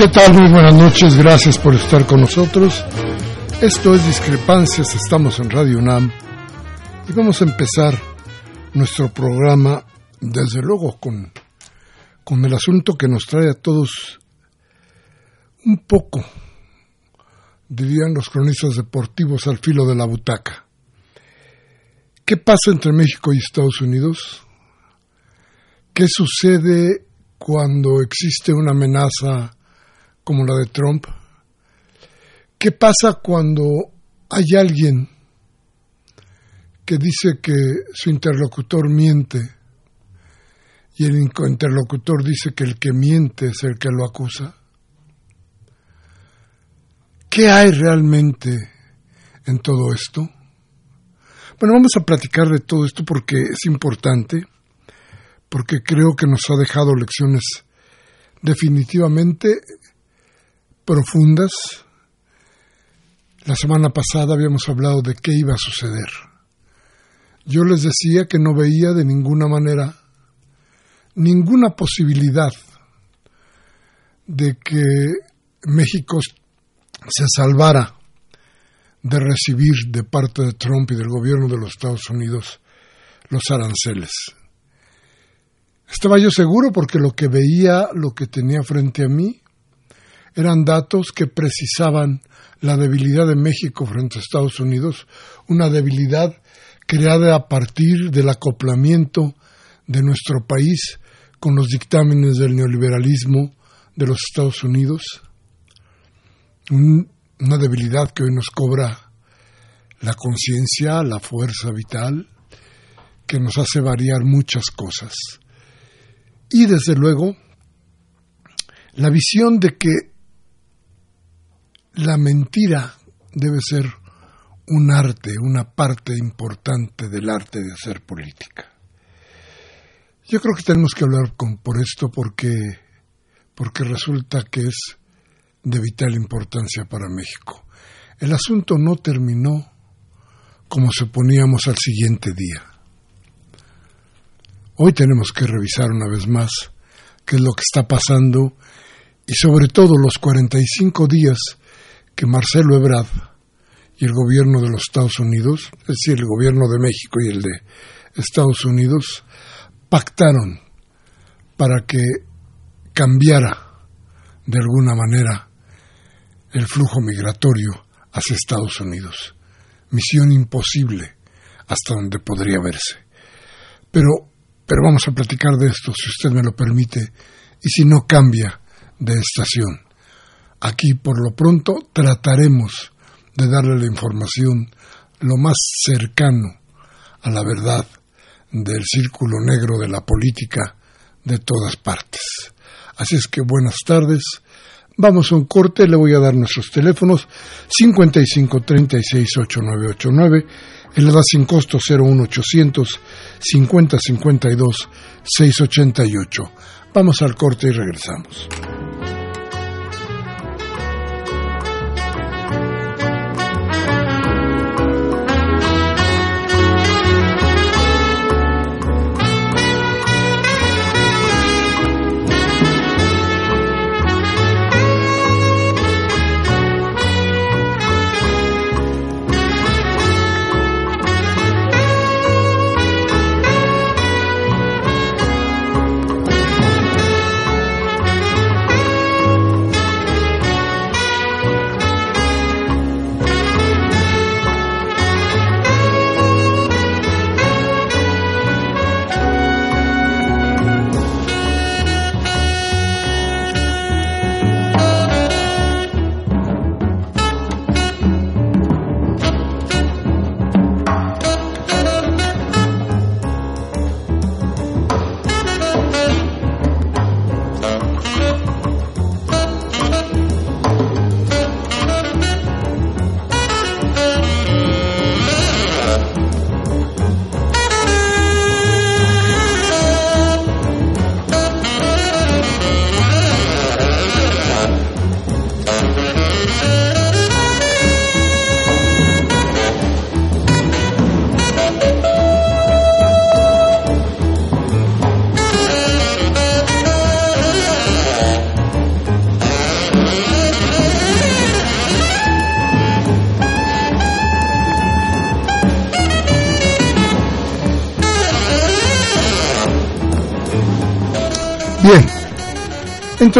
¿Qué tal? Muy buenas noches, gracias por estar con nosotros. Esto es Discrepancias, estamos en Radio UNAM y vamos a empezar nuestro programa, desde luego, con, con el asunto que nos trae a todos un poco, dirían los cronistas deportivos, al filo de la butaca. ¿Qué pasa entre México y Estados Unidos? ¿Qué sucede cuando existe una amenaza como la de Trump? ¿Qué pasa cuando hay alguien que dice que su interlocutor miente y el interlocutor dice que el que miente es el que lo acusa? ¿Qué hay realmente en todo esto? Bueno, vamos a platicar de todo esto porque es importante, porque creo que nos ha dejado lecciones definitivamente profundas. La semana pasada habíamos hablado de qué iba a suceder. Yo les decía que no veía de ninguna manera ninguna posibilidad de que México se salvara de recibir de parte de Trump y del gobierno de los Estados Unidos los aranceles. Estaba yo seguro porque lo que veía, lo que tenía frente a mí, eran datos que precisaban la debilidad de México frente a Estados Unidos, una debilidad creada a partir del acoplamiento de nuestro país con los dictámenes del neoliberalismo de los Estados Unidos, una debilidad que hoy nos cobra la conciencia, la fuerza vital, que nos hace variar muchas cosas. Y desde luego, la visión de que la mentira debe ser un arte, una parte importante del arte de hacer política. Yo creo que tenemos que hablar con, por esto porque, porque resulta que es de vital importancia para México. El asunto no terminó como se poníamos al siguiente día. Hoy tenemos que revisar una vez más qué es lo que está pasando y sobre todo los 45 días que Marcelo Ebrard y el gobierno de los Estados Unidos, es decir, el gobierno de México y el de Estados Unidos, pactaron para que cambiara de alguna manera el flujo migratorio hacia Estados Unidos. Misión imposible hasta donde podría verse. Pero, pero vamos a platicar de esto, si usted me lo permite, y si no cambia de estación. Aquí, por lo pronto, trataremos de darle la información lo más cercano a la verdad del círculo negro de la política de todas partes. Así es que buenas tardes. Vamos a un corte, le voy a dar nuestros teléfonos 55 36 8989, el da sin costo 01800 50 52 688. Vamos al corte y regresamos.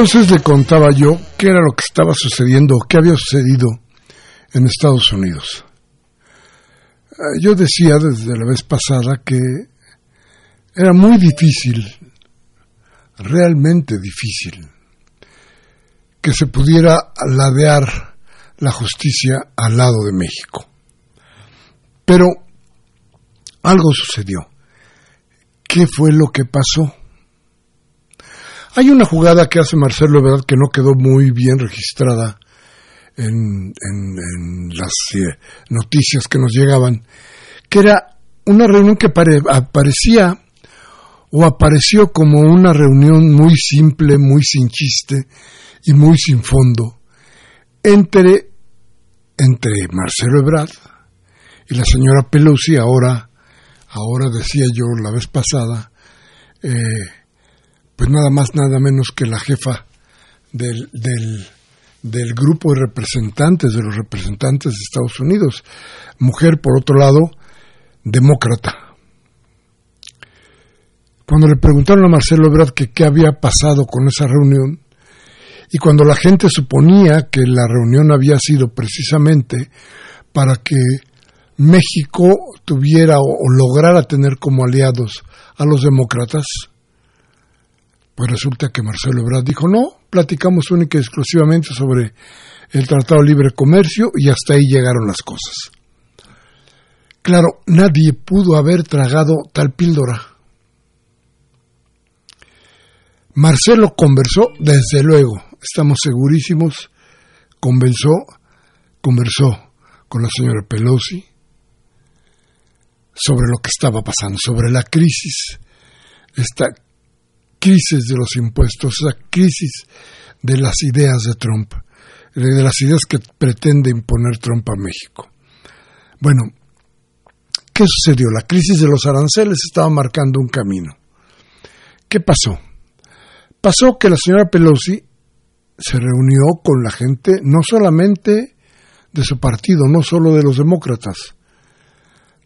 Entonces le contaba yo qué era lo que estaba sucediendo, qué había sucedido en Estados Unidos. Eh, yo decía desde la vez pasada que era muy difícil, realmente difícil, que se pudiera ladear la justicia al lado de México. Pero algo sucedió. ¿Qué fue lo que pasó? Hay una jugada que hace Marcelo verdad que no quedó muy bien registrada en, las eh, noticias que nos llegaban, que era una reunión que aparecía o apareció como una reunión muy simple, muy sin chiste y muy sin fondo entre, entre Marcelo Ebrard y la señora Pelosi, ahora, ahora decía yo la vez pasada, eh, pues nada más, nada menos que la jefa del, del, grupo de representantes, de los representantes de Estados Unidos, mujer, por otro lado, demócrata. Cuando le preguntaron a Marcelo Ebrard que qué había pasado con esa reunión, y cuando la gente suponía que la reunión había sido precisamente para que México tuviera o lograra tener como aliados a los demócratas, pues resulta que Marcelo Ebrard dijo, no, platicamos única y exclusivamente sobre el Tratado de Libre Comercio y hasta ahí llegaron las cosas. Claro, nadie pudo haber tragado tal píldora. Marcelo conversó, desde luego, estamos segurísimos, conversó, conversó con la señora Pelosi sobre lo que estaba pasando, sobre la crisis, esta crisis de los impuestos, esa crisis de las ideas de Trump, de las ideas que pretende imponer Trump a México. Bueno, ¿qué sucedió? La crisis de los aranceles estaba marcando un camino. ¿Qué pasó? Pasó que la señora Pelosi se reunió con la gente no solamente de su partido, no solo de los demócratas,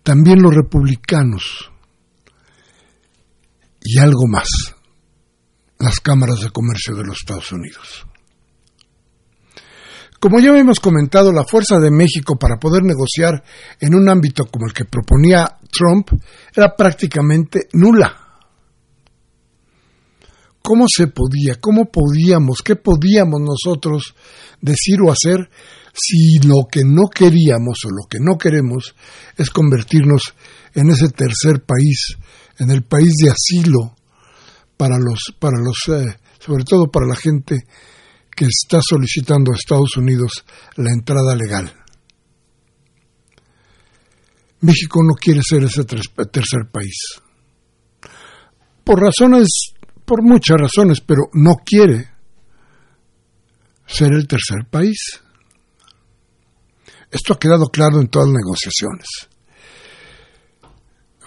también los republicanos y algo más las cámaras de comercio de los Estados Unidos. Como ya hemos comentado, la fuerza de México para poder negociar en un ámbito como el que proponía Trump era prácticamente nula. ¿Cómo se podía? ¿Cómo podíamos? ¿Qué podíamos nosotros decir o hacer si lo que no queríamos o lo que no queremos es convertirnos en ese tercer país, en el país de asilo para los, para los, eh, sobre todo para la gente que está solicitando a Estados Unidos la entrada legal. México no quiere ser ese tercer país. Por razones, por muchas razones, pero no quiere ser el tercer país. Esto ha quedado claro en todas las negociaciones.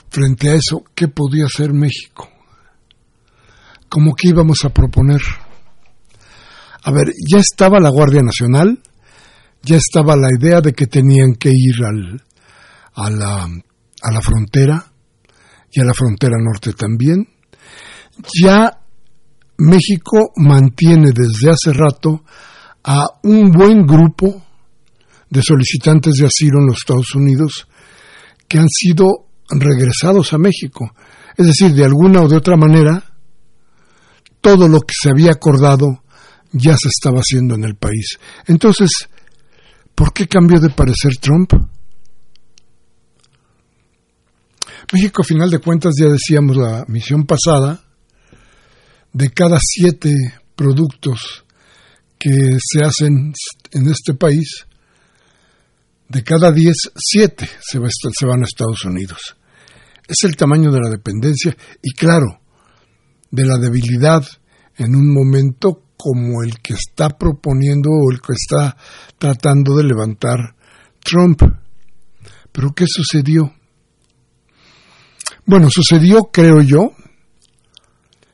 Frente a eso, ¿qué podía hacer México? ¿Cómo que íbamos a proponer? A ver, ya estaba la Guardia Nacional, ya estaba la idea de que tenían que ir al, a, la, a la frontera y a la frontera norte también. Ya México mantiene desde hace rato a un buen grupo de solicitantes de asilo en los Estados Unidos que han sido regresados a México. Es decir, de alguna o de otra manera, todo lo que se había acordado ya se estaba haciendo en el país. Entonces, ¿por qué cambió de parecer Trump? México, a final de cuentas, ya decíamos la misión pasada, de cada siete productos que se hacen en este país, de cada diez, siete se, se van a Estados Unidos. Es el tamaño de la dependencia y, claro, de la debilidad en un momento como el que está proponiendo o el que está tratando de levantar Trump. Pero ¿qué sucedió? Bueno, sucedió, creo yo,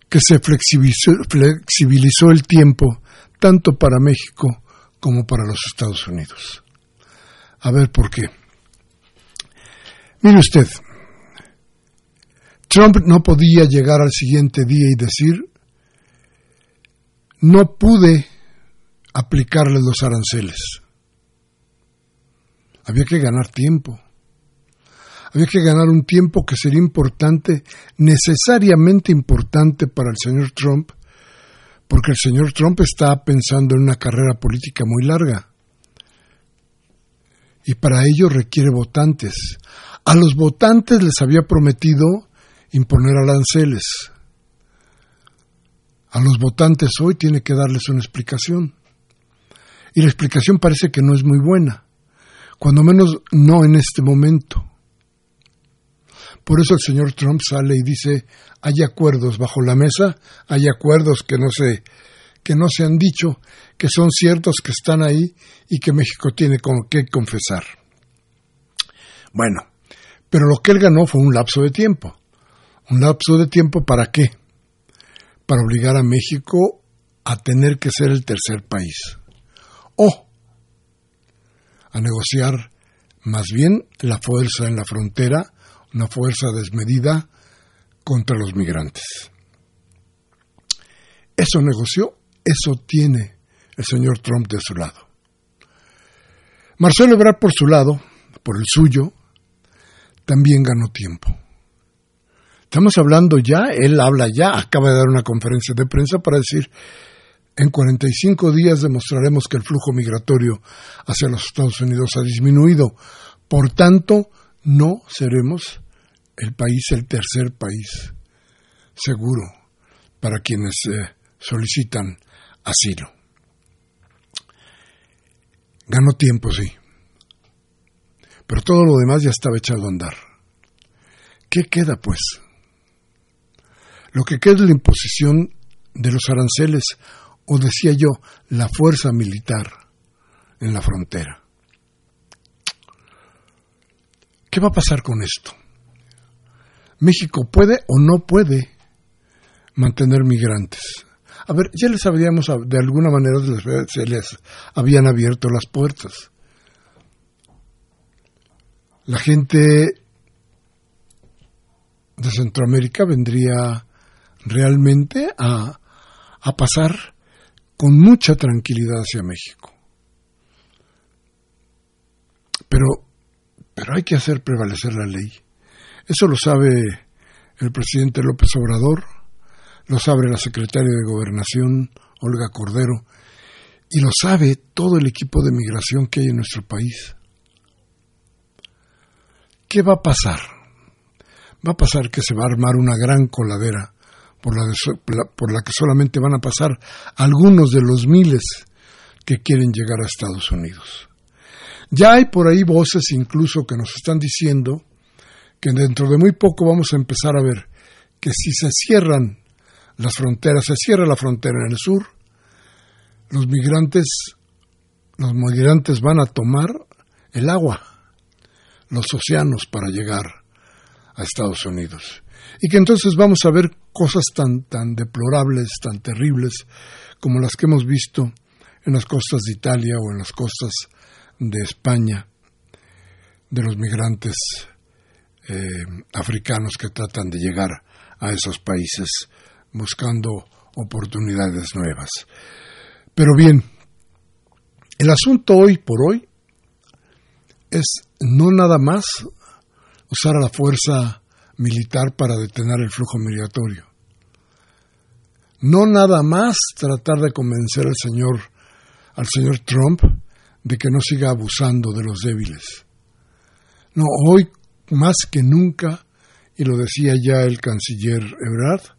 que se flexibilizó, el tiempo tanto para México como para los Estados Unidos. A ver por qué. Mire usted, Trump no podía llegar al siguiente día y decir, no pude aplicarle los aranceles. Había que ganar tiempo. Había que ganar un tiempo que sería importante, necesariamente importante para el señor Trump, porque el señor Trump está pensando en una carrera política muy larga. Y para ello requiere votantes. A los votantes les había prometido imponer aranceles. A los votantes hoy tiene que darles una explicación. Y la explicación parece que no es muy buena, cuando menos no en este momento. Por eso el señor Trump sale y dice, hay acuerdos bajo la mesa, hay acuerdos que no se que no se han dicho, que son ciertos, que están ahí y que México tiene que confesar. Bueno, pero lo que él ganó fue un lapso de tiempo. ¿Un lapso de tiempo para qué? Para obligar a México a tener que ser el tercer país. O a negociar más bien la fuerza en la frontera una fuerza desmedida contra los migrantes. Eso negoció, eso tiene el señor Trump de su lado. Marcelo Ebrard por su lado, por el suyo, también ganó tiempo. Estamos hablando ya, él habla ya, acaba de dar una conferencia de prensa para decir, en 45 días demostraremos que el flujo migratorio hacia los Estados Unidos ha disminuido. Por tanto, no seremos el país, el tercer país seguro para quienes eh, solicitan asilo. Ganó tiempo, sí, pero todo lo demás ya estaba echado a andar. ¿Qué queda, pues? Lo que queda es la imposición de los aranceles, o decía yo, la fuerza militar en la frontera. ¿Qué va a pasar con esto? México puede o no puede mantener migrantes. A ver, ya les habíamos, de alguna manera se les habían abierto las puertas. La gente de Centroamérica vendría realmente a, a pasar con mucha tranquilidad hacia México. Pero, pero hay que hacer prevalecer la ley. Eso lo sabe el presidente López Obrador, lo sabe la secretaria de Gobernación, Olga Cordero, y lo sabe todo el equipo de migración que hay en nuestro país. ¿Qué va a pasar? Va a pasar que se va a armar una gran coladera por la, que solamente van a pasar algunos de los miles que quieren llegar a Estados Unidos. Ya hay por ahí voces incluso que nos están diciendo que dentro de muy poco vamos a empezar a ver que si se cierran las fronteras, se cierra la frontera en el sur, los migrantes, los migrantes van a tomar el agua, los océanos para llegar a Estados Unidos. Y que entonces vamos a ver cosas tan, tan deplorables, tan terribles, como las que hemos visto en las costas de Italia o en las costas de España, de los migrantes eh, africanos que tratan de llegar a esos países buscando oportunidades nuevas. Pero bien, el asunto hoy por hoy es no nada más usar a la fuerza militar para detener el flujo migratorio. No nada más tratar de convencer al señor, al señor Trump de que no siga abusando de los débiles. No, hoy más que nunca, y lo decía ya el canciller Ebrard,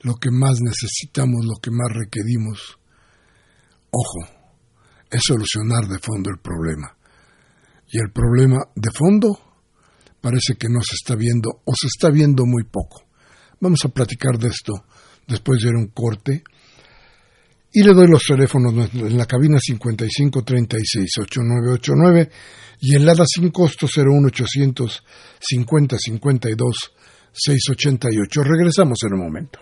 lo que más necesitamos, lo que más requerimos, ojo, es solucionar de fondo el problema. Y el problema de fondo parece que no se está viendo o se está viendo muy poco. Vamos a platicar de esto después de un corte. Y le doy los teléfonos en la cabina 5536-8989 y en LADA sin costo 01800 50 52 688. Regresamos en un momento.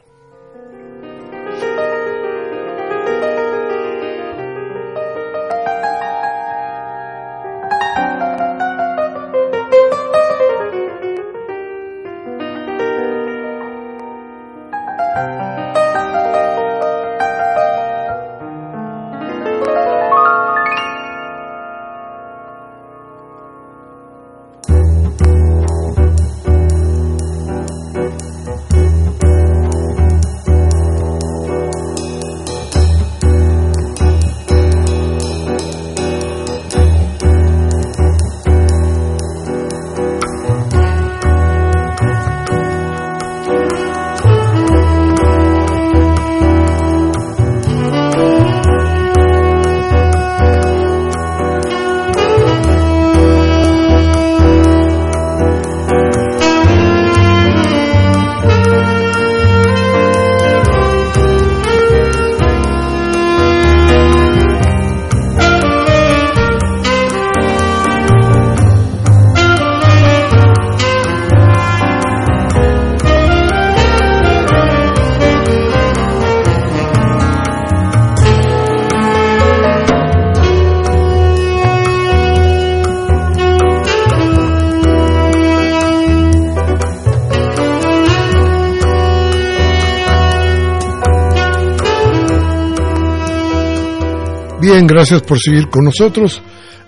Bien, gracias por seguir con nosotros.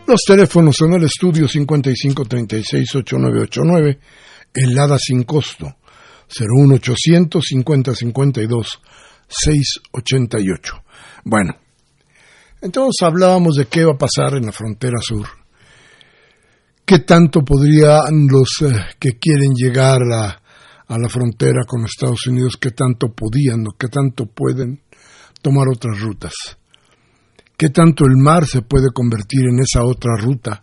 Los teléfonos en el estudio 5536-8989, helada sin costo, 01800 5052 688. Bueno, entonces hablábamos de qué va a pasar en la frontera sur. ¿Qué tanto podrían los eh, que quieren llegar a, a la frontera con Estados Unidos, qué tanto podían o qué tanto pueden tomar otras rutas? ¿Qué tanto el mar se puede convertir en esa otra ruta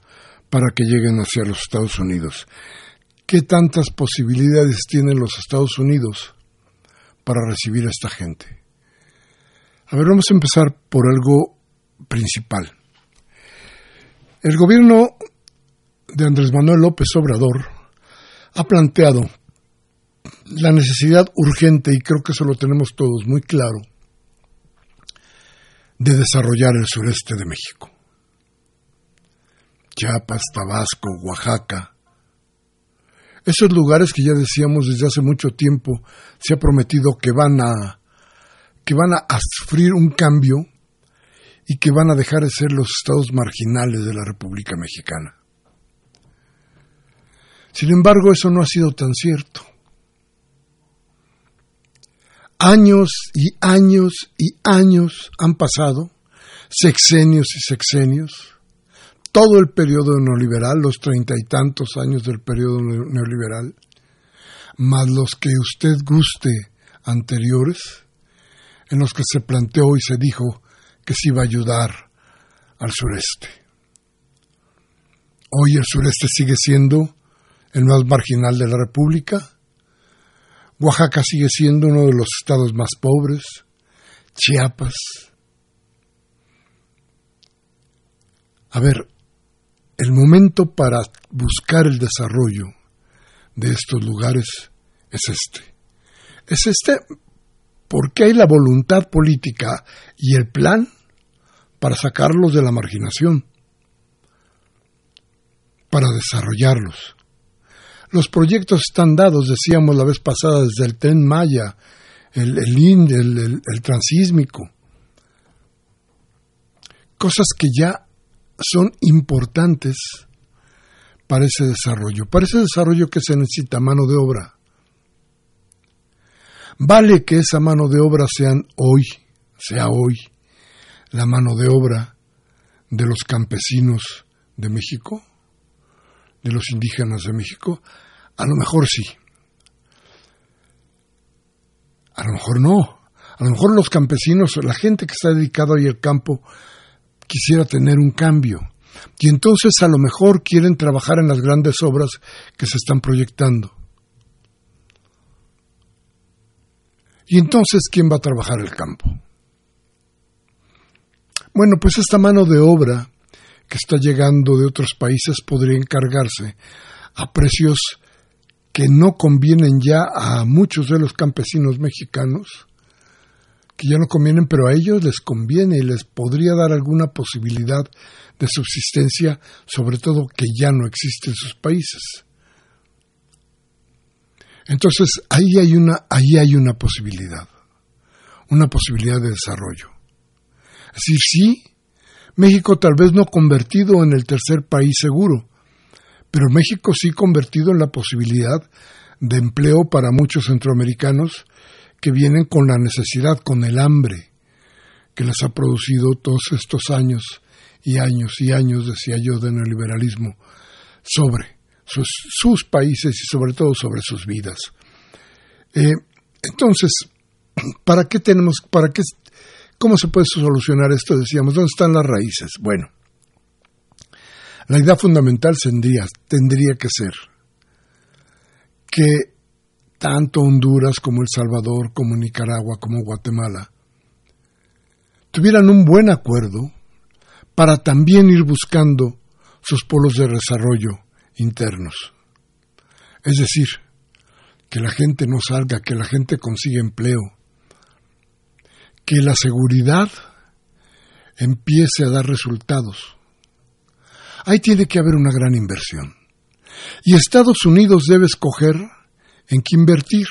para que lleguen hacia los Estados Unidos? ¿Qué tantas posibilidades tienen los Estados Unidos para recibir a esta gente? A ver, vamos a empezar por algo principal. El gobierno de Andrés Manuel López Obrador ha planteado la necesidad urgente, y creo que eso lo tenemos todos muy claro, de desarrollar el sureste de México. Chiapas, Tabasco, Oaxaca. Esos lugares que ya decíamos desde hace mucho tiempo se ha prometido que van a que van a sufrir un cambio y que van a dejar de ser los estados marginales de la República Mexicana. Sin embargo, eso no ha sido tan cierto. Años y años y años han pasado, sexenios y sexenios, todo el periodo neoliberal, los treinta y tantos años del periodo neoliberal, más los que usted guste anteriores, en los que se planteó y se dijo que se iba a ayudar al sureste. Hoy el sureste sigue siendo el más marginal de la República, Oaxaca sigue siendo uno de los estados más pobres, Chiapas. A ver, el momento para buscar el desarrollo de estos lugares es este. Es este porque hay la voluntad política y el plan para sacarlos de la marginación, para desarrollarlos. Los proyectos están dados, decíamos la vez pasada, desde el tren Maya, el, el, el, transísmico. Cosas que ya son importantes para ese desarrollo. Para ese desarrollo que se necesita mano de obra. Vale que esa mano de obra sean hoy, sea hoy, la mano de obra de los campesinos de México, de los indígenas de México, a lo mejor sí. A lo mejor no. A lo mejor los campesinos, la gente que está dedicada hoy al campo, quisiera tener un cambio. Y entonces a lo mejor quieren trabajar en las grandes obras que se están proyectando. Y entonces, ¿quién va a trabajar el campo? Bueno, pues esta mano de obra que está llegando de otros países podría encargarse a precios que no convienen ya a muchos de los campesinos mexicanos, que ya no convienen, pero a ellos les conviene y les podría dar alguna posibilidad de subsistencia, sobre todo que ya no existe en sus países. Entonces, ahí hay una, ahí hay una posibilidad, una posibilidad de desarrollo. Es decir, sí, México tal vez no convertido en el tercer país seguro, pero México sí convertido en la posibilidad de empleo para muchos centroamericanos que vienen con la necesidad, con el hambre que les ha producido todos estos años y años y años, decía yo, de neoliberalismo sobre sus, países y sobre todo sobre sus vidas. Eh, entonces, ¿para qué tenemos, para qué, cómo se puede solucionar esto? Decíamos, ¿dónde están las raíces? Bueno, la idea fundamental tendría, tendría que ser que tanto Honduras como El Salvador, como Nicaragua, como Guatemala, tuvieran un buen acuerdo para también ir buscando sus polos de desarrollo internos. Es decir, que la gente no salga, que la gente consiga empleo, que la seguridad empiece a dar resultados. Ahí tiene que haber una gran inversión. Y Estados Unidos debe escoger en qué invertir.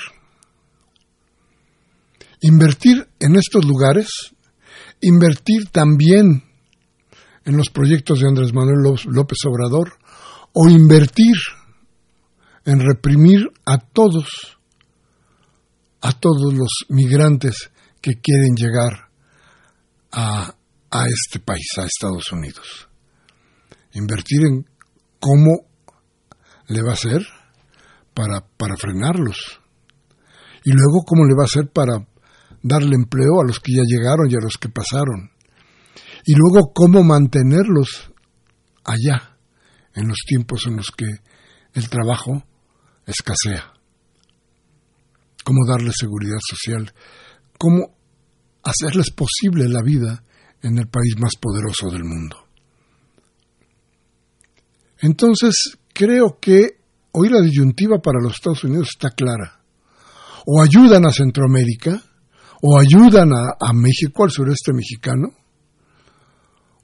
Invertir en estos lugares, invertir también en los proyectos de Andrés Manuel López Obrador, o invertir en reprimir a todos, a todos los migrantes que quieren llegar a, a este país, a Estados Unidos invertir en cómo le va a hacer para, para frenarlos. Y luego cómo le va a hacer para darle empleo a los que ya llegaron y a los que pasaron. Y luego cómo mantenerlos allá, en los tiempos en los que el trabajo escasea. Cómo darle seguridad social. Cómo hacerles posible la vida en el país más poderoso del mundo. Entonces, creo que hoy la disyuntiva para los Estados Unidos está clara. O ayudan a Centroamérica, o ayudan a, México, al sureste mexicano,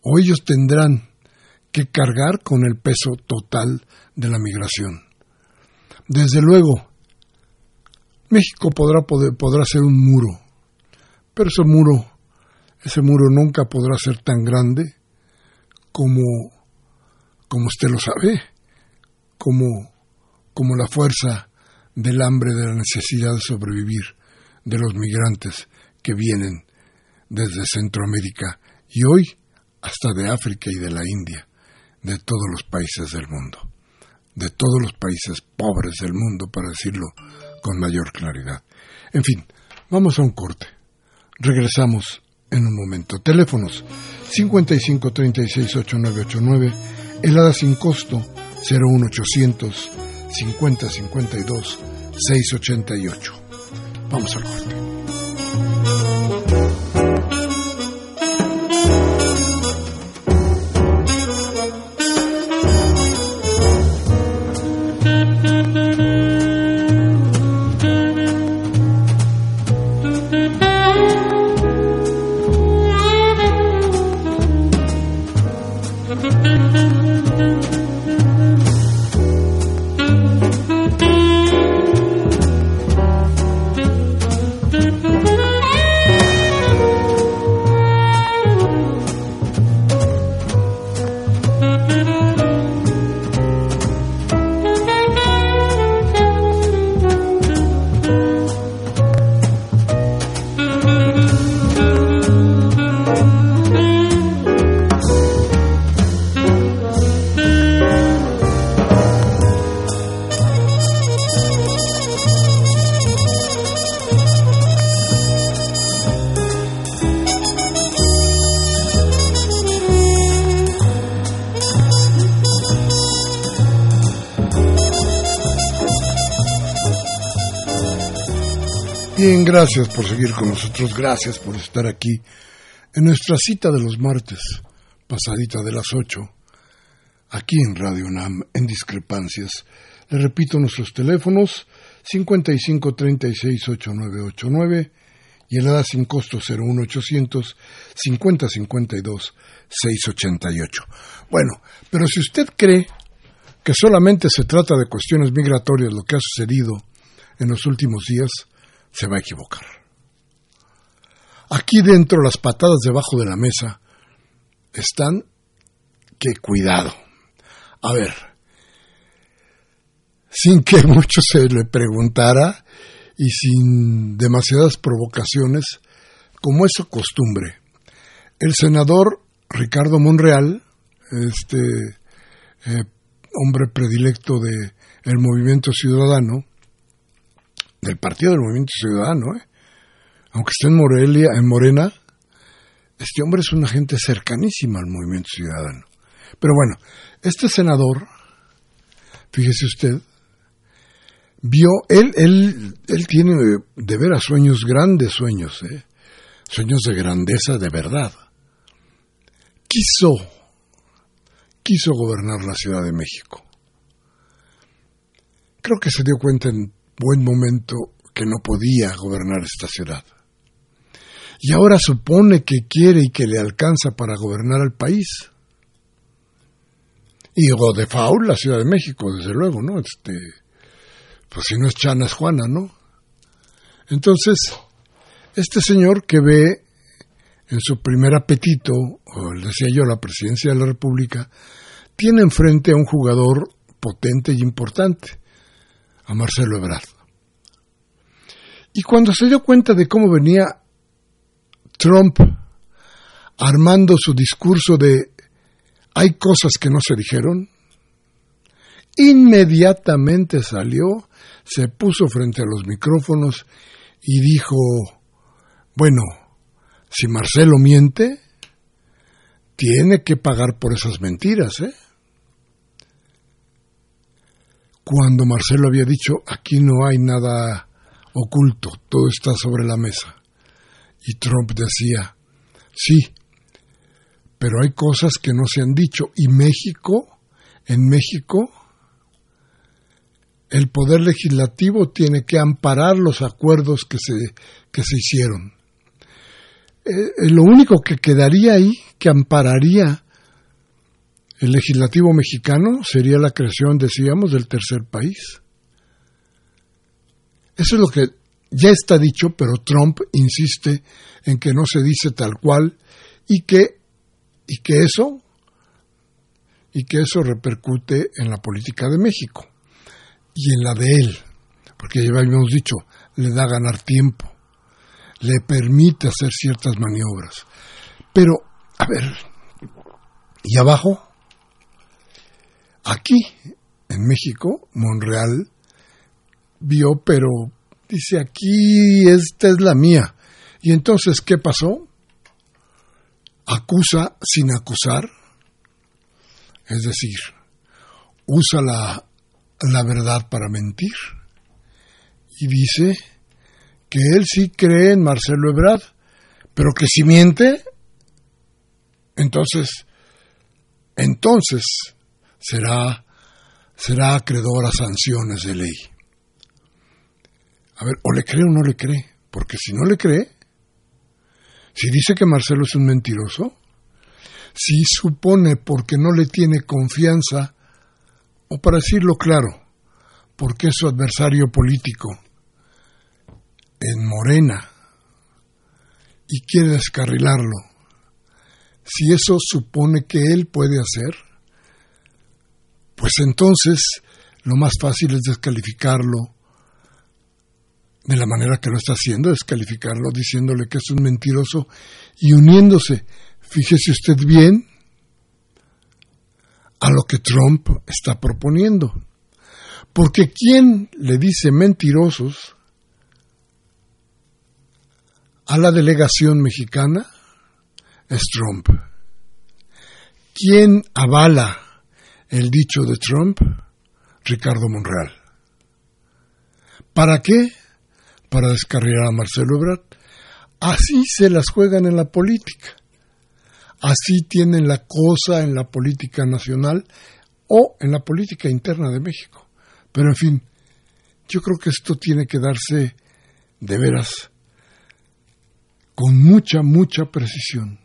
o ellos tendrán que cargar con el peso total de la migración. Desde luego, México podrá, podrá ser un muro, pero ese muro, ese muro nunca podrá ser tan grande como como usted lo sabe, como, como la fuerza del hambre, de la necesidad de sobrevivir de los migrantes que vienen desde Centroamérica y hoy hasta de África y de la India, de todos los países del mundo, de todos los países pobres del mundo, para decirlo con mayor claridad. En fin, vamos a un corte. Regresamos en un momento. Teléfonos 55 36 8989, helada sin costo 01800 50 52 688. Vamos al corte. Bien, gracias por seguir con nosotros, gracias por estar aquí en nuestra cita de los martes, pasadita de las 8, aquí en Radio NAM, en Discrepancias. Le repito nuestros teléfonos 55 36 8989 y el edad sin costo 01800 50 52 688. Bueno, pero si usted cree que solamente se trata de cuestiones migratorias lo que ha sucedido en los últimos días, se va a equivocar. Aquí dentro las patadas debajo de la mesa están que cuidado. A ver, sin que mucho se le preguntara y sin demasiadas provocaciones, como es su costumbre, el senador Ricardo Monreal, este eh, hombre predilecto de el movimiento ciudadano, del Partido del Movimiento Ciudadano, ¿eh? aunque esté en Morelia, en Morena, este hombre es una gente cercanísima al Movimiento Ciudadano. Pero bueno, este senador, fíjese usted, vio, él, él, él tiene de veras sueños, grandes sueños, ¿eh? sueños de grandeza de verdad. Quiso, quiso gobernar la Ciudad de México. Creo que se dio cuenta en buen momento que no podía gobernar esta ciudad. Y ahora supone que quiere y que le alcanza para gobernar al país. Y Godefaul, la Ciudad de México, desde luego, ¿no? Este, pues si no es Chana, es Juana, ¿no? Entonces, este señor que ve en su primer apetito, o decía yo, la presidencia de la República, tiene enfrente a un jugador potente y importante, a Marcelo Ebrard. Y cuando se dio cuenta de cómo venía Trump armando su discurso de hay cosas que no se dijeron, inmediatamente salió, se puso frente a los micrófonos y dijo, bueno, si Marcelo miente, tiene que pagar por esas mentiras, ¿eh? Cuando Marcelo había dicho, aquí no hay nada oculto, todo está sobre la mesa. Y Trump decía, sí, pero hay cosas que no se han dicho. Y México, en México, el poder legislativo tiene que amparar los acuerdos que se, que se hicieron. Eh, eh, lo único que quedaría ahí, que ampararía el legislativo mexicano sería la creación, decíamos, del tercer país. Eso es lo que ya está dicho, pero Trump insiste en que no se dice tal cual y que, y que eso y que eso repercute en la política de México y en la de él, porque ya habíamos dicho, le da ganar tiempo le permite hacer ciertas maniobras. Pero, a ver, ¿y abajo? Aquí, en México, Monreal vio, pero dice, aquí esta es la mía. Y entonces, ¿qué pasó? Acusa sin acusar, es decir, usa la, la verdad para mentir y dice que él sí cree en Marcelo Ebrard, pero que si miente, entonces, entonces será, será acreedor a sanciones de ley. A ver, o le cree o no le cree, porque si no le cree, si dice que Marcelo es un mentiroso, si supone porque no le tiene confianza, o para decirlo claro, porque es su adversario político en Morena y quiere descarrilarlo, si eso supone que él puede hacer, pues entonces lo más fácil es descalificarlo de la manera que lo está haciendo, descalificarlo diciéndole que es un mentiroso y uniéndose, fíjese usted bien, a lo que Trump está proponiendo. Porque ¿quién le dice mentirosos a la delegación mexicana? Es Trump. ¿Quién avala el dicho de Trump? Ricardo Monreal. ¿Para qué? Para descarrilar a Marcelo Ebrard. Así se las juegan en la política. Así tienen la cosa en la política nacional o en la política interna de México. Pero en fin, yo creo que esto tiene que darse de veras con mucha, mucha precisión.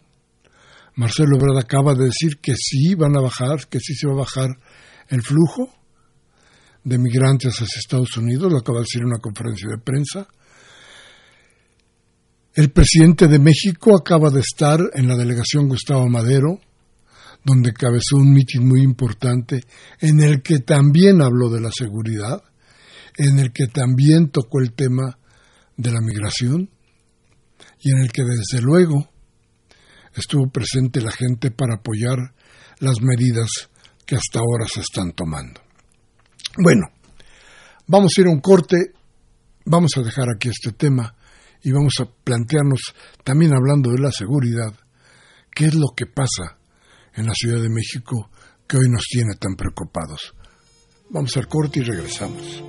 Marcelo Ebrard acaba de decir que sí van a bajar, que sí se va a bajar el flujo de migrantes hacia Estados Unidos, lo acaba de decir en una conferencia de prensa. El presidente de México acaba de estar en la delegación Gustavo Madero, donde cabezó un mitin muy importante en el que también habló de la seguridad, en el que también tocó el tema de la migración y en el que desde luego estuvo presente la gente para apoyar las medidas que hasta ahora se están tomando. Bueno, vamos a ir a un corte, vamos a dejar aquí este tema y vamos a plantearnos, también hablando de la seguridad, qué es lo que pasa en la Ciudad de México que hoy nos tiene tan preocupados. Vamos al corte y regresamos.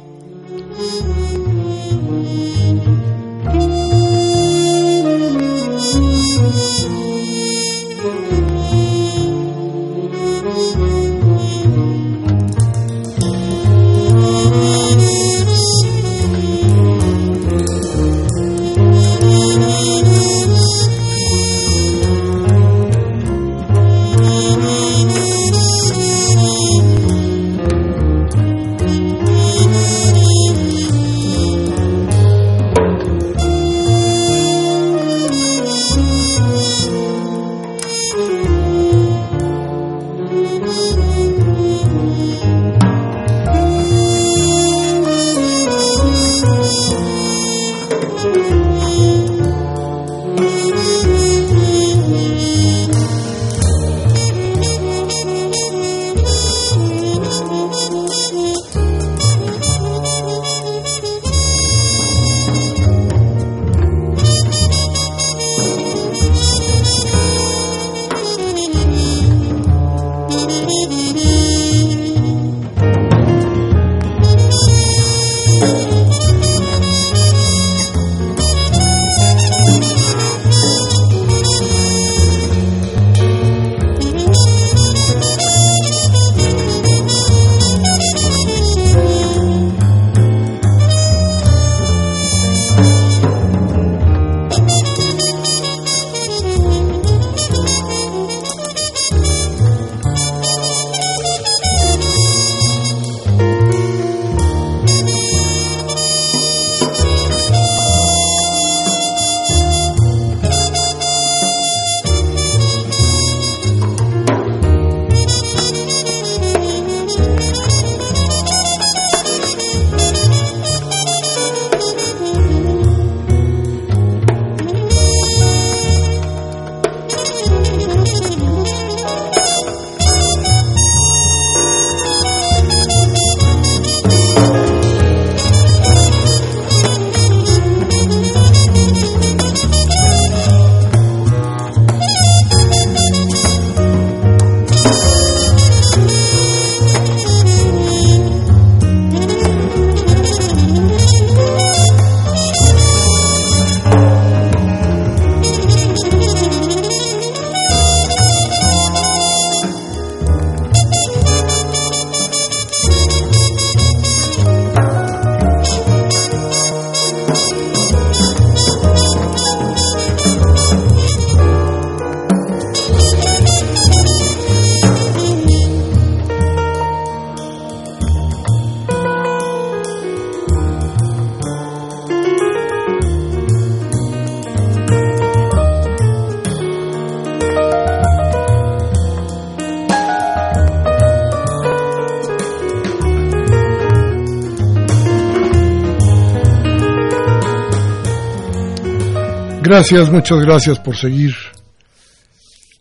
Gracias, muchas gracias por seguir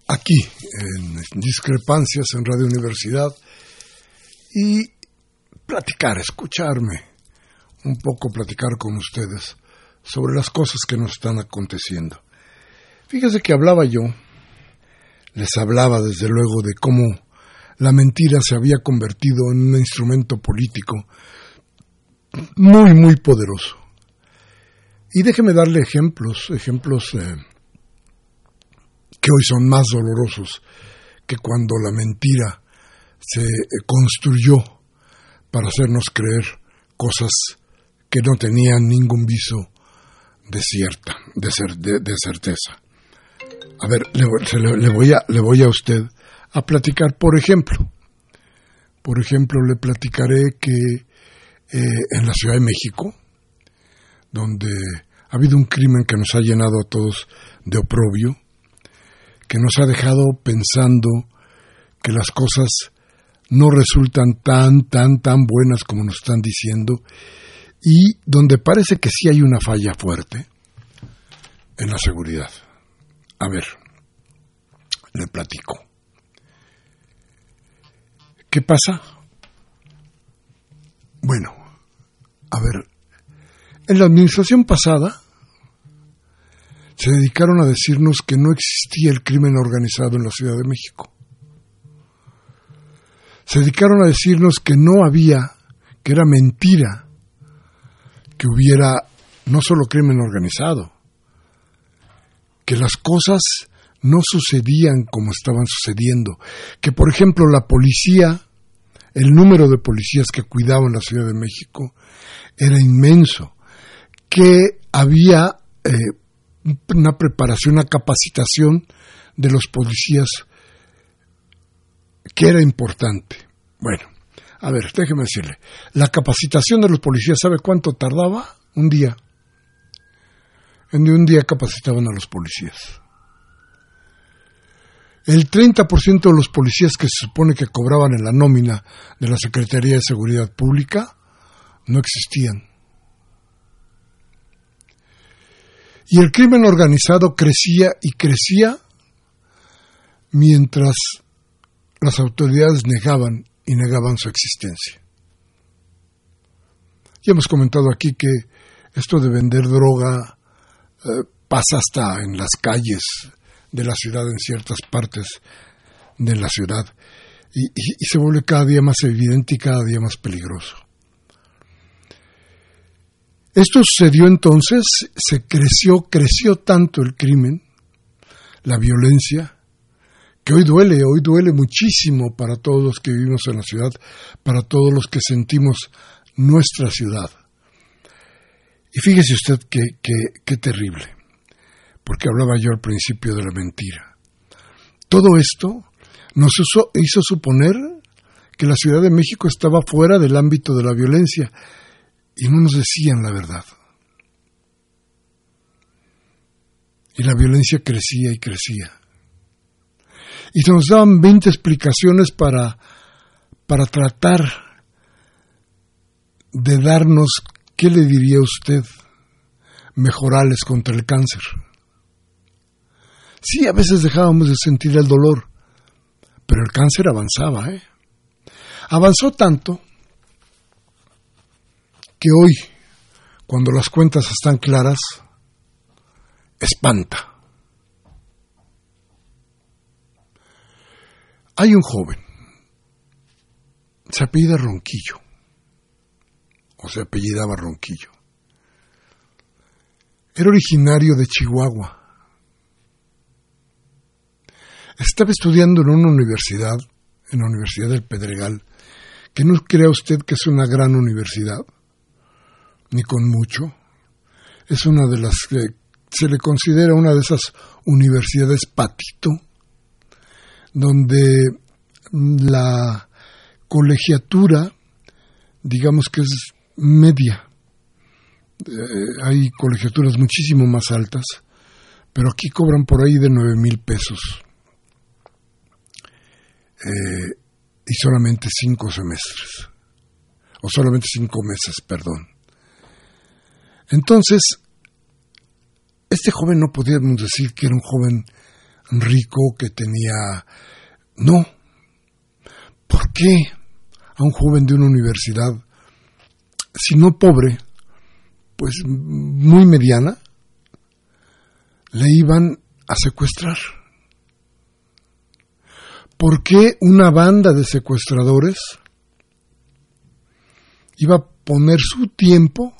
aquí en Discrepancias en Radio Universidad y platicar, escucharme, un poco platicar con ustedes sobre las cosas que nos están aconteciendo. Fíjese que hablaba yo, les hablaba desde luego de cómo la mentira se había convertido en un instrumento político muy, muy poderoso. Y déjeme darle ejemplos, ejemplos eh, que hoy son más dolorosos que cuando la mentira se eh, construyó para hacernos creer cosas que no tenían ningún viso de cierta, de, ser, de, certeza. A ver, le, voy a, le voy a usted a platicar, por ejemplo, por ejemplo, le platicaré que eh, en la Ciudad de México, donde ha habido un crimen que nos ha llenado a todos de oprobio, que nos ha dejado pensando que las cosas no resultan tan, tan, tan buenas como nos están diciendo, y donde parece que sí hay una falla fuerte en la seguridad. A ver, le platico. ¿Qué pasa? Bueno, a ver, en la administración pasada se dedicaron a decirnos que no existía el crimen organizado en la Ciudad de México. Se dedicaron a decirnos que no había, que era mentira, que hubiera no solo crimen organizado, que las cosas no sucedían como estaban sucediendo, que por ejemplo la policía, el número de policías que cuidaban la Ciudad de México era inmenso, que había eh, una preparación, una capacitación de los policías que era importante. Bueno, a ver, déjeme decirle, la capacitación de los policías, ¿sabe cuánto tardaba? Un día. En un día capacitaban a los policías. El 30% de los policías que se supone que cobraban en la nómina de la Secretaría de Seguridad Pública no existían. Y el crimen organizado crecía y crecía mientras las autoridades negaban y negaban su existencia. Ya hemos comentado aquí que esto de vender droga eh, pasa hasta en las calles de la ciudad, en ciertas partes de la ciudad, y se vuelve cada día más evidente y cada día más peligroso. Esto sucedió entonces, se creció, creció tanto el crimen, la violencia, que hoy duele, hoy duele muchísimo para todos los que vivimos en la ciudad, para todos los que sentimos nuestra ciudad. Y fíjese usted qué, qué, terrible, porque hablaba yo al principio de la mentira. Todo esto nos hizo suponer que la Ciudad de México estaba fuera del ámbito de la violencia, y no nos decían la verdad. Y la violencia crecía y crecía. Y se nos daban 20 explicaciones para, para tratar de darnos, ¿qué le diría usted? Mejorales contra el cáncer. Sí, a veces dejábamos de sentir el dolor, pero el cáncer avanzaba, ¿eh? Avanzó tanto que hoy, cuando las cuentas están claras, espanta. Hay un joven, se apellida Ronquillo, o se apellidaba Ronquillo. Era originario de Chihuahua. Estaba estudiando en una universidad, en la Universidad del Pedregal, que no crea usted que es una gran universidad, ni con mucho. Es una de las que se le considera una de esas universidades patito, donde la colegiatura, digamos que es media. Eh, hay colegiaturas muchísimo más altas, pero aquí cobran por ahí de nueve mil pesos. Eh, y solamente cinco semestres, o solamente cinco meses, perdón. Entonces, Este joven no podíamos decir que era un joven rico que tenía... No. ¿Por qué a un joven de una universidad, si no pobre, pues muy mediana, le iban a secuestrar? ¿Por qué una banda de secuestradores iba a poner su tiempo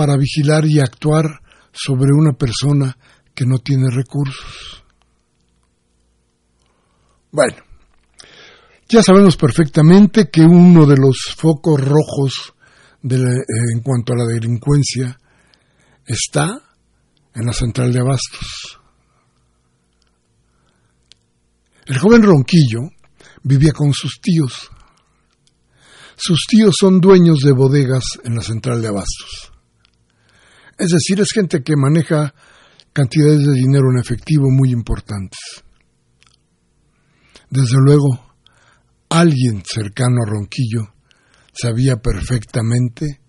para vigilar y actuar sobre una persona que no tiene recursos? Bueno, ya sabemos perfectamente que uno de los focos rojos de eh, en cuanto a la delincuencia está en la central de abastos. El joven Ronquillo vivía con sus tíos. Sus tíos son dueños de bodegas en la central de abastos. Es decir, es gente que maneja cantidades de dinero en efectivo muy importantes. Desde luego, alguien cercano a Ronquillo sabía perfectamente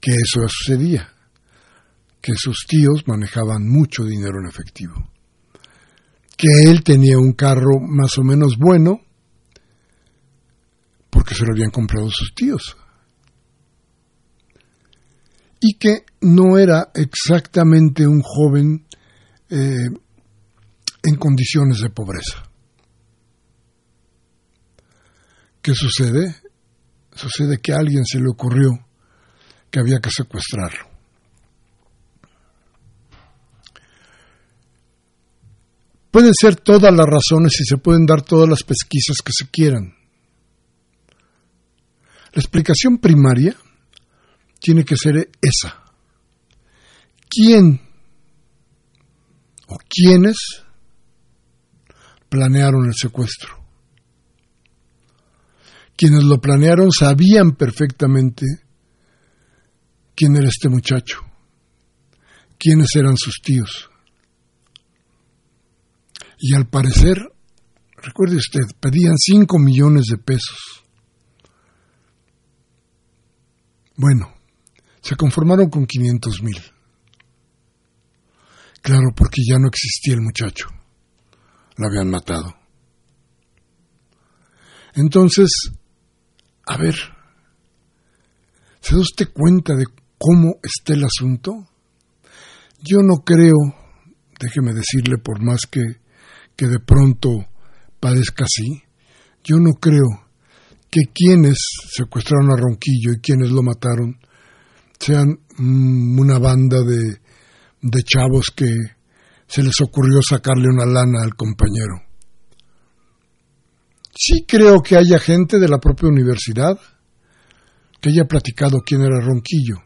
que eso sucedía, que sus tíos manejaban mucho dinero en efectivo que él tenía un carro más o menos bueno porque se lo habían comprado sus tíos. Y que no era exactamente un joven eh, en condiciones de pobreza. ¿Qué sucede? Sucede que a alguien se le ocurrió que había que secuestrarlo. Pueden ser todas las razones y se pueden dar todas las pesquisas que se quieran. La explicación primaria tiene que ser esa. ¿Quién o quiénes planearon el secuestro? Quienes lo planearon sabían perfectamente quién era este muchacho, quiénes eran sus tíos y al parecer, recuerde usted, pedían 5 millones de pesos. Bueno, se conformaron con 500 mil. Claro, porque ya no existía el muchacho. Lo habían matado. Entonces, a ver, ¿se da usted cuenta de cómo está el asunto? Yo no creo, déjeme decirle, por más que que de pronto padezca así. Yo no creo que quienes secuestraron a Ronquillo y quienes lo mataron sean mm, una banda de, de chavos que se les ocurrió sacarle una lana al compañero. Sí creo que haya gente de la propia universidad que haya platicado quién era Ronquillo,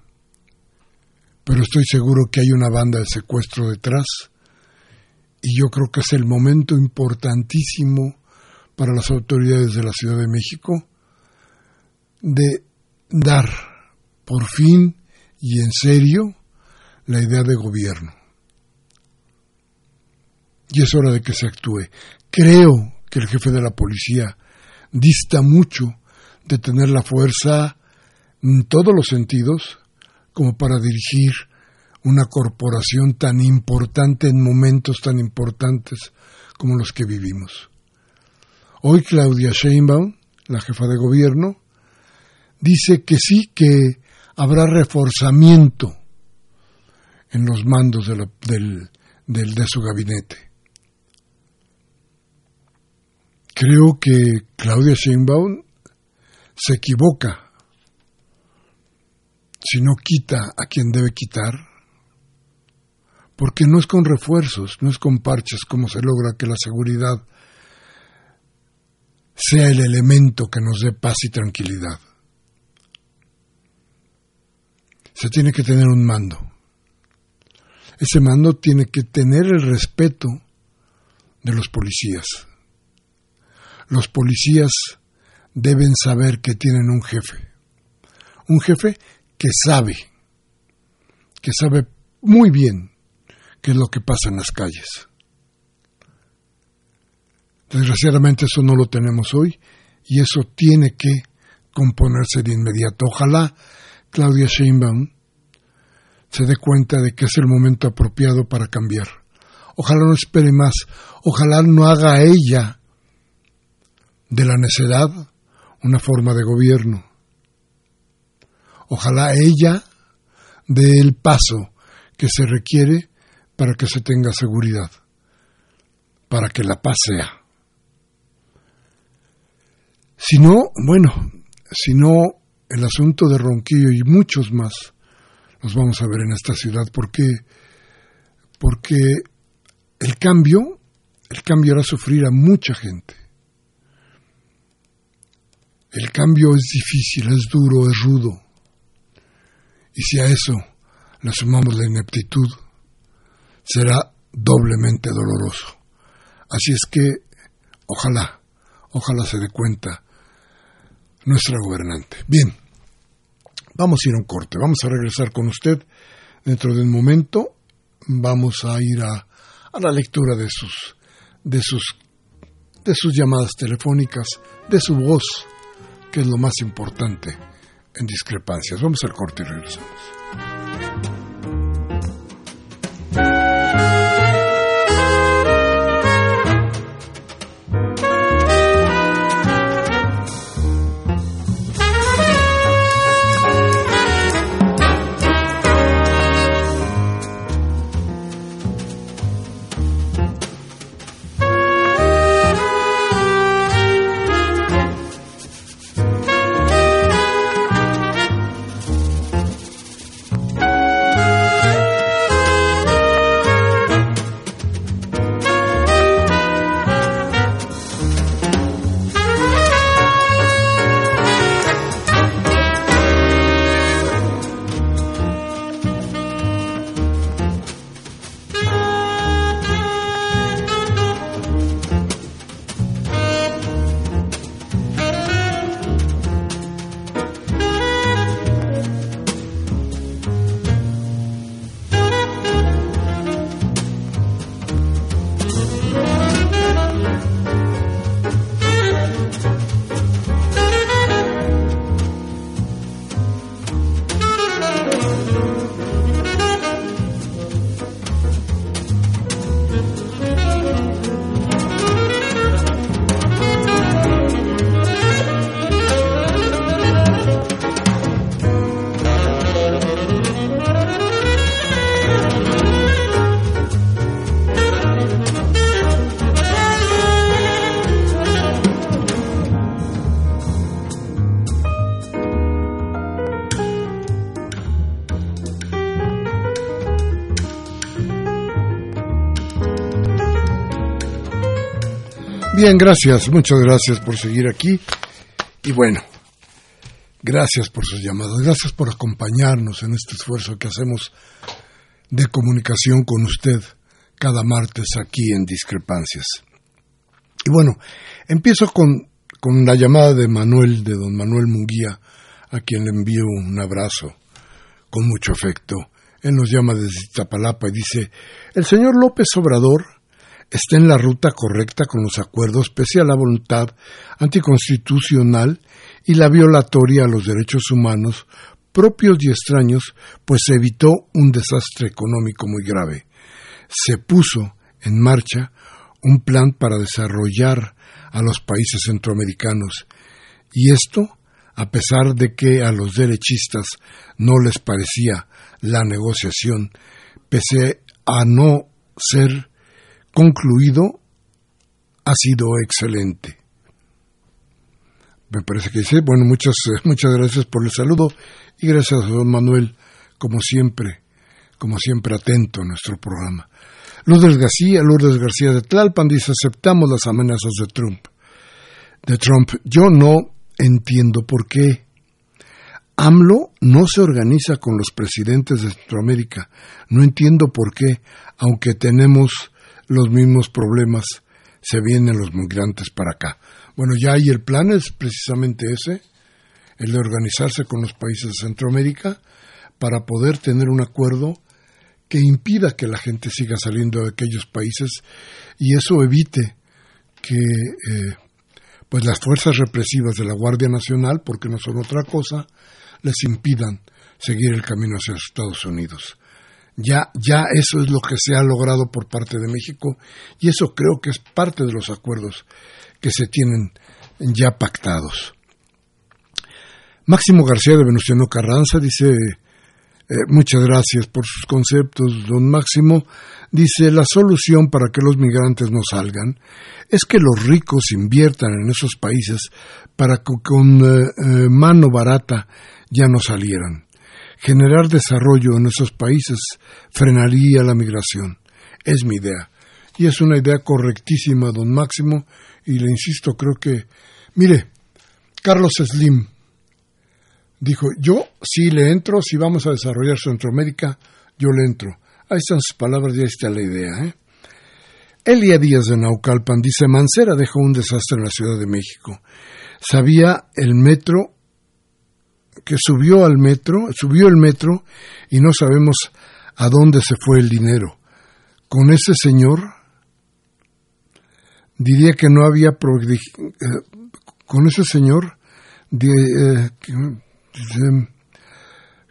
pero estoy seguro que hay una banda de secuestro detrás y yo creo que es el momento importantísimo para las autoridades de la Ciudad de México de dar por fin y en serio la idea de gobierno. Y es hora de que se actúe. Creo que el jefe de la policía dista mucho de tener la fuerza en todos los sentidos como para dirigir una corporación tan importante en momentos tan importantes como los que vivimos. Hoy Claudia Sheinbaum, la jefa de gobierno, dice que sí que habrá reforzamiento en los mandos de, su gabinete. Creo que Claudia Sheinbaum se equivoca si no quita a quien debe quitar porque no es con refuerzos, no es con parches como se logra que la seguridad sea el elemento que nos dé paz y tranquilidad. Se tiene que tener un mando. Ese mando tiene que tener el respeto de los policías. Los policías deben saber que tienen un jefe. Un jefe que sabe, que sabe muy bien qué es lo que pasa en las calles. Desgraciadamente eso no lo tenemos hoy y eso tiene que componerse de inmediato. Ojalá Claudia Sheinbaum se dé cuenta de que es el momento apropiado para cambiar. Ojalá no espere más, ojalá no haga ella de la necedad una forma de gobierno. Ojalá ella dé el paso que se requiere para que se tenga seguridad, para que la paz sea. Si no, bueno, si no, el asunto de Ronquillo y muchos más los vamos a ver en esta ciudad. porque Porque el cambio, el cambio hará sufrir a mucha gente. El cambio es difícil, es duro, es rudo. Y si a eso le sumamos la ineptitud, será doblemente doloroso. Así es que, ojalá, ojalá se dé cuenta nuestra gobernante. Bien, vamos a ir a un corte, vamos a regresar con usted dentro de un momento, vamos a ir a, a la lectura de sus, de sus, de sus llamadas telefónicas, de su voz, que es lo más importante en discrepancias. Vamos al corte y regresamos. Bien, gracias, muchas gracias por seguir aquí. Y bueno, gracias por sus llamadas, gracias por acompañarnos en este esfuerzo que hacemos de comunicación con usted cada martes aquí en Discrepancias. Y bueno, empiezo con, con la llamada de Manuel, de don Manuel Munguía, a quien le envío un abrazo con mucho afecto. Él nos llama desde Iztapalapa y dice, el señor López Obrador está en la ruta correcta con los acuerdos pese a la voluntad anticonstitucional y la violatoria a los derechos humanos propios y extraños, pues se evitó un desastre económico muy grave. Se puso en marcha un plan para desarrollar a los países centroamericanos, y esto a pesar de que a los derechistas no les parecía la negociación, pese a no ser concluido ha sido excelente. Me parece que dice, bueno, muchas, muchas gracias por el saludo y gracias a don Manuel, como siempre, como siempre atento a nuestro programa. Lourdes García, Lourdes García de Tlalpan dice, aceptamos las amenazas de Trump. De Trump, yo no entiendo por qué. AMLO no se organiza con los presidentes de Centroamérica. No entiendo por qué, aunque tenemos los mismos problemas se vienen los migrantes para acá. Bueno, ya hay el plan, es precisamente ese, el de organizarse con los países de Centroamérica para poder tener un acuerdo que impida que la gente siga saliendo de aquellos países y eso evite que eh, pues las fuerzas represivas de la Guardia Nacional, porque no son otra cosa, les impidan seguir el camino hacia Estados Unidos. Ya, ya eso es lo que se ha logrado por parte de México y eso creo que es parte de los acuerdos que se tienen ya pactados. Máximo García de Venustiano Carranza dice, eh, muchas gracias por sus conceptos, don Máximo. Dice, la solución para que los migrantes no salgan es que los ricos inviertan en esos países para que con eh, eh, mano barata ya no salieran. Generar desarrollo en esos países frenaría la migración. Es mi idea. Y es una idea correctísima, don Máximo, y le insisto, creo que... Mire, Carlos Slim dijo, yo sí le entro, si vamos a desarrollar Centroamérica, yo le entro. Ahí están sus palabras, ya está la idea. ¿eh? Elia Díaz de Naucalpan dice, Mancera dejó un desastre en la Ciudad de México. Sabía el metro que subió al metro, subió el metro y no sabemos a dónde se fue el dinero. Con ese señor diría que no había eh, con ese señor eh, que,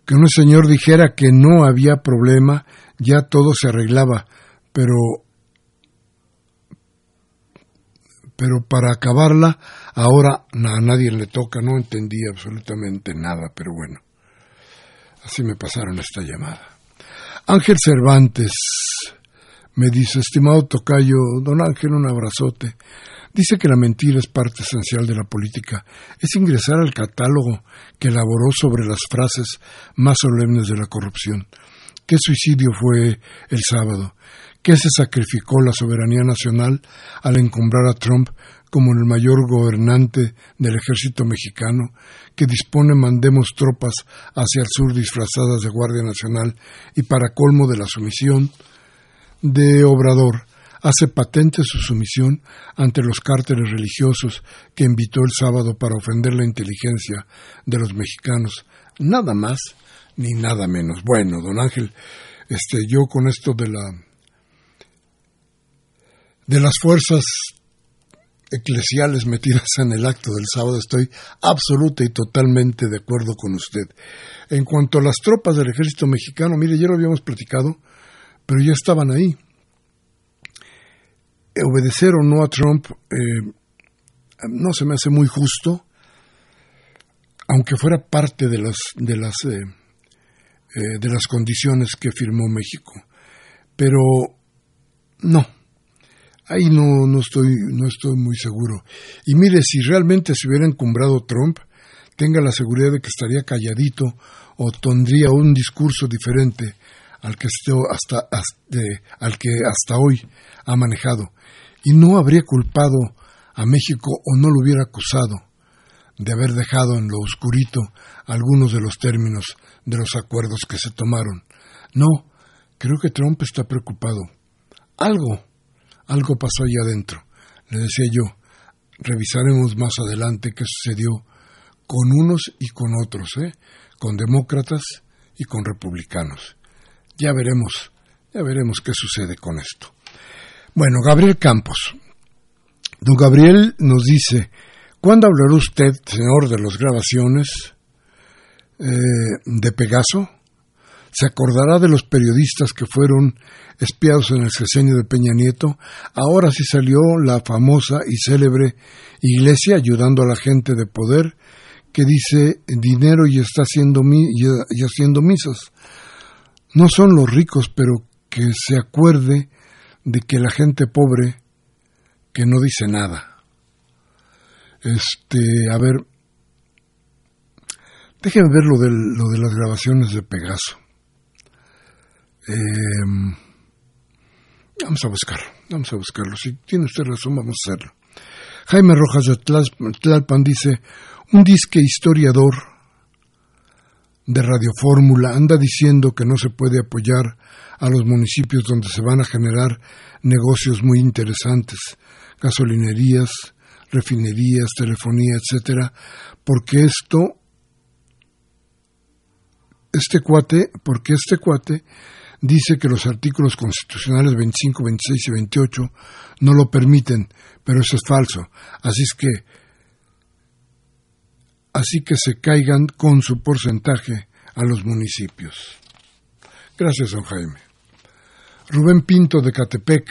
que un señor dijera que no había problema, ya todo se arreglaba, pero pero para acabarla ahora a nadie le toca, no entendí absolutamente nada, pero bueno, así me pasaron esta llamada. Ángel Cervantes me dice, estimado tocayo, don Ángel, un abrazote. Dice que la mentira es parte esencial de la política. Es ingresar al catálogo que elaboró sobre las frases más solemnes de la corrupción. ¿Qué suicidio fue el sábado? ¿Qué se sacrificó la soberanía nacional al encumbrar a Trump como el mayor gobernante del ejército mexicano, que dispone mandemos tropas hacia el sur disfrazadas de Guardia Nacional y para colmo de la sumisión de Obrador, hace patente su sumisión ante los cárteles religiosos que invitó el sábado para ofender la inteligencia de los mexicanos. Nada más ni nada menos. Bueno, don Ángel, este, yo con esto de la de las fuerzas eclesiales metidas en el acto del sábado estoy absoluta y totalmente de acuerdo con usted. En cuanto a las tropas del ejército mexicano, mire, ya lo habíamos platicado, pero ya estaban ahí obedecer o no a Trump eh, no se me hace muy justo, aunque fuera parte de las de las eh, eh, de las condiciones que firmó México. Pero no, ahí no, no estoy no estoy muy seguro. Y mire, si realmente se hubiera encumbrado Trump, tenga la seguridad de que estaría calladito o tendría un discurso diferente al que hasta, al que hasta hoy ha manejado y no habría culpado a México o no lo hubiera acusado de haber dejado en lo oscurito algunos de los términos de los acuerdos que se tomaron. No, creo que Trump está preocupado. Algo, algo pasó ahí adentro. Le decía yo, revisaremos más adelante qué sucedió con unos y con otros, ¿eh? con demócratas y con republicanos. Ya veremos, ya veremos qué sucede con esto. Bueno, Gabriel Campos. Don Gabriel nos dice, ¿cuándo hablará usted, señor, de las grabaciones eh, de Pegaso? ¿Se acordará de los periodistas que fueron espiados en el sexenio de Peña Nieto? Ahora sí salió la famosa y célebre iglesia ayudando a la gente de poder que dice dinero y está haciendo, y haciendo misas. No son los ricos, pero que se acuerde de que la gente pobre que no dice nada. Este, a ver, déjenme ver lo de, lo de las grabaciones de Pegaso. Em, vamos a buscarlo, vamos a buscarlo. Si tiene usted razón, vamos a hacerlo. Jaime Rojas de Tlalpan dice, un disque historiador de Radio Fórmula anda diciendo que no se puede apoyar a los municipios donde se van a generar negocios muy interesantes, gasolinerías, refinerías, telefonía, etcétera, porque esto este cuate, porque este cuate dice que los artículos constitucionales 25, 26 y 28 no lo permiten, pero eso es falso. Así es que así que se caigan con su porcentaje a los municipios. Gracias, don Jaime. Rubén Pinto de Catepec.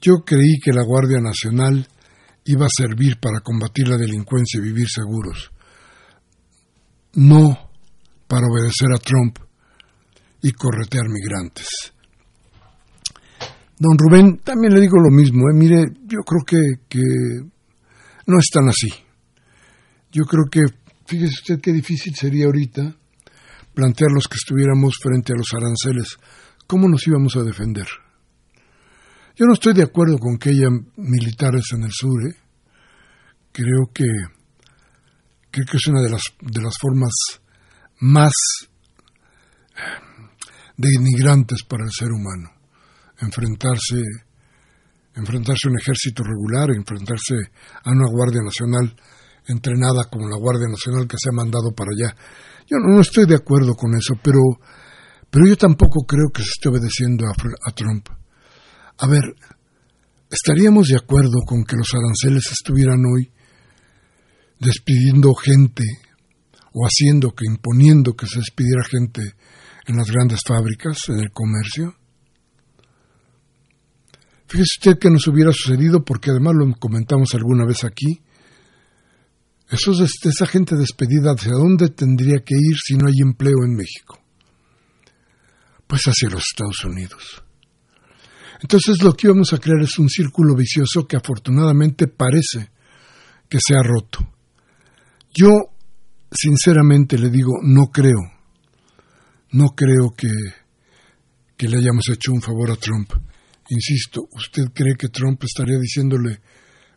Yo creí que la Guardia Nacional iba a servir para combatir la delincuencia y vivir seguros, no para obedecer a Trump y corretear migrantes. Don Rubén, también le digo lo mismo, ¿eh? mire, yo creo que, que no es tan así. Yo creo que, fíjese usted qué difícil sería ahorita plantearlos que estuviéramos frente a los aranceles. ¿Cómo nos íbamos a defender? Yo no estoy de acuerdo con que haya militares en el sur. ¿eh? Creo que creo que es una de las de las formas más denigrantes para el ser humano enfrentarse enfrentarse a un ejército regular, enfrentarse a una Guardia Nacional entrenada como la Guardia Nacional que se ha mandado para allá. Yo no, estoy de acuerdo con eso, pero, pero yo tampoco creo que se esté obedeciendo a, a Trump. A ver, ¿estaríamos de acuerdo con que los aranceles estuvieran hoy despidiendo gente o haciendo que, imponiendo que se despidiera gente en las grandes fábricas, en el comercio? Fíjese usted que nos hubiera sucedido, porque además lo comentamos alguna vez aquí, esa gente despedida, ¿hacia dónde tendría que ir si no hay empleo en México? Pues hacia los Estados Unidos. Entonces lo que íbamos a crear es un círculo vicioso que afortunadamente parece que se ha roto. Yo, sinceramente le digo, no creo, no creo que, que le hayamos hecho un favor a Trump. Insisto, ¿usted cree que Trump estaría diciéndole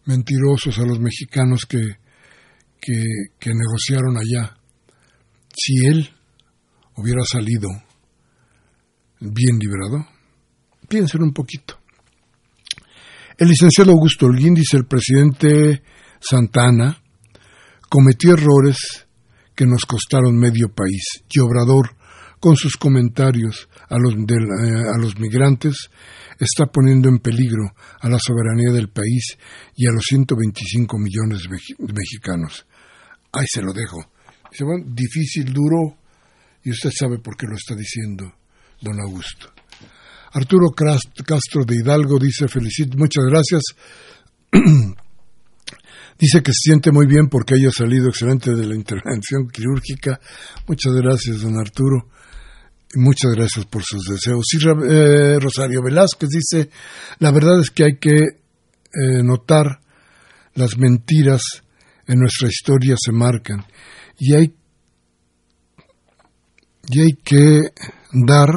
mentirosos a los mexicanos que, que, negociaron allá si él hubiera salido bien librado? Piensen un poquito. El licenciado Augusto Holguín, dice el presidente Santana, cometió errores que nos costaron medio país. Y Obrador, con sus comentarios a los, eh, a los migrantes, está poniendo en peligro a la soberanía del país y a los 125 millones de mexicanos. Ahí se lo dejo. Dice, bueno, difícil, duro, y usted sabe por qué lo está diciendo, don Augusto. Arturo Castro de Hidalgo dice, felicito, muchas gracias. dice que se siente muy bien porque haya salido excelente de la intervención quirúrgica. Muchas gracias, don Arturo. Muchas gracias por sus deseos. Y eh, Rosario Velázquez dice, la verdad es que hay que eh, notar las mentiras en nuestra historia se marcan y hay, y hay que dar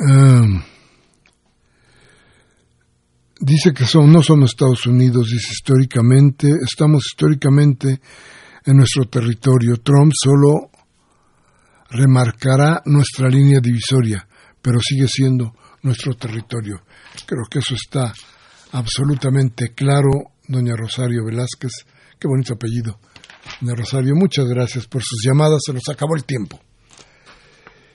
um, dice que son, no son Estados Unidos, dice históricamente, estamos históricamente en nuestro territorio. Trump solo remarcará nuestra línea divisoria, pero sigue siendo nuestro territorio. Creo que eso está absolutamente claro, doña Rosario Velázquez. Qué bonito apellido. Doña Rosario, muchas gracias por sus llamadas. Se nos acabó el tiempo.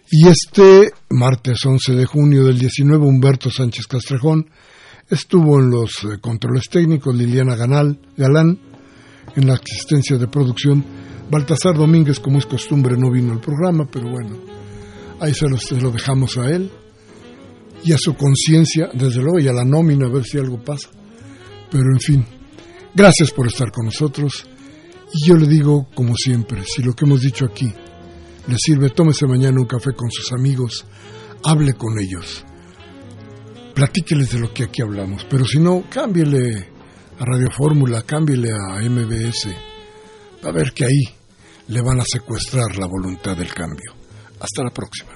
Y este martes 11 de junio del 19, Humberto Sánchez Castrejón estuvo en los eh, controles técnicos, Liliana Ganal, Galán, en la asistencia de producción Baltasar Domínguez, como es costumbre, no vino al programa, pero bueno, ahí se lo, dejamos a él y a su conciencia, desde luego, y a la nómina, a ver si algo pasa. Pero en fin, gracias por estar con nosotros. Y yo le digo, como siempre, si lo que hemos dicho aquí le sirve, tómese mañana un café con sus amigos, hable con ellos, platíqueles de lo que aquí hablamos. Pero si no, cámbiele a Radio Fórmula, cámbiele a MBS. Va a ver que ahí le van a secuestrar la voluntad del cambio. Hasta la próxima.